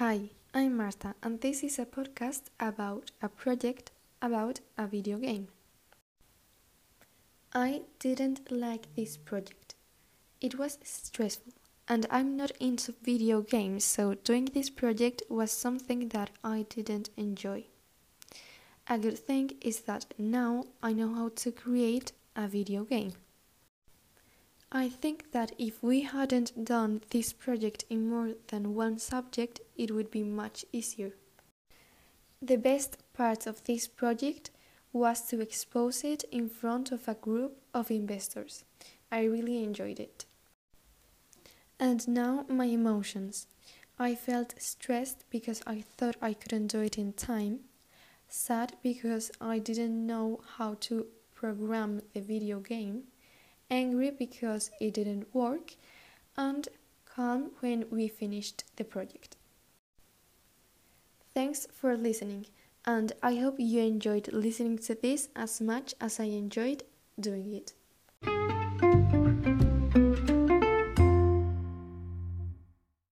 I'm Marta, and this is a podcast about a project about a video game. I didn't like this project. It was stressful, and I'm not into video games, so doing this project was something that I didn't enjoy. A good thing is that now I know how to create a video game. I think that if we hadn't done this project in more than one subject, it would be much easier. The best part of this project was to expose it in front of a group of investors. I really enjoyed it. And now my emotions. I felt stressed because I thought I couldn't do it in time, sad because I didn't know how to program the video game angry because it didn't work, and calm when we finished the project. Thanks for listening, and I hope you enjoyed listening to this as much as I enjoyed doing it.